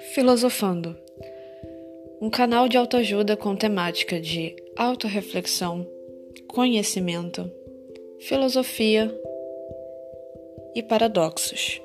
Filosofando um canal de autoajuda com temática de autorreflexão, conhecimento, filosofia e paradoxos.